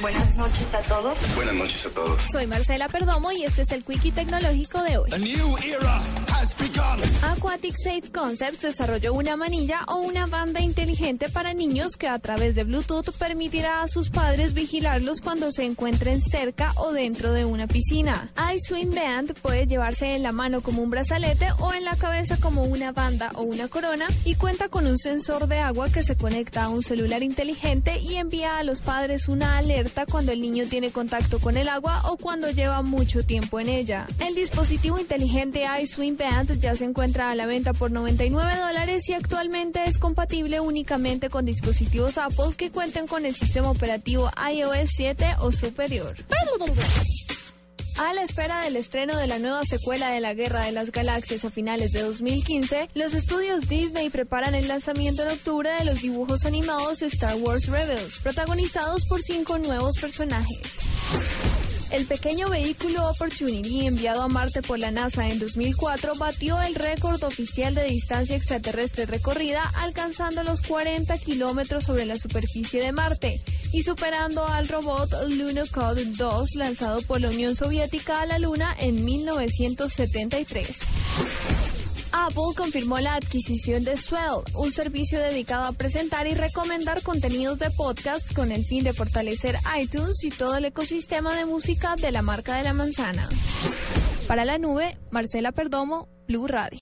Buenas noches a todos. Buenas noches a todos. Soy Marcela Perdomo y este es el Quickie Tecnológico de hoy. Aquatic Safe Concepts desarrolló una manilla o una banda inteligente para niños que a través de Bluetooth permitirá a sus padres vigilarlos cuando se encuentren cerca o dentro de una piscina. iSwim Band puede llevarse en la mano como un brazalete o en la cabeza como una banda o una corona y cuenta con un sensor de agua que se conecta a un celular inteligente y envía a los padres una alerta cuando el niño tiene contacto con el agua o cuando lleva mucho tiempo en ella. El dispositivo inteligente iSwim Band ya se encuentra a la venta por 99 dólares y actualmente es compatible únicamente con dispositivos Apple que cuenten con el sistema operativo iOS 7 o superior. A la espera del estreno de la nueva secuela de la Guerra de las Galaxias a finales de 2015, los estudios Disney preparan el lanzamiento en octubre de los dibujos animados Star Wars Rebels, protagonizados por cinco nuevos personajes. El pequeño vehículo Opportunity enviado a Marte por la NASA en 2004 batió el récord oficial de distancia extraterrestre recorrida, alcanzando los 40 kilómetros sobre la superficie de Marte y superando al robot Lunokhod 2 lanzado por la Unión Soviética a la Luna en 1973. Apple confirmó la adquisición de Swell, un servicio dedicado a presentar y recomendar contenidos de podcast con el fin de fortalecer iTunes y todo el ecosistema de música de la marca de la manzana. Para la nube, Marcela Perdomo, Blue Radio.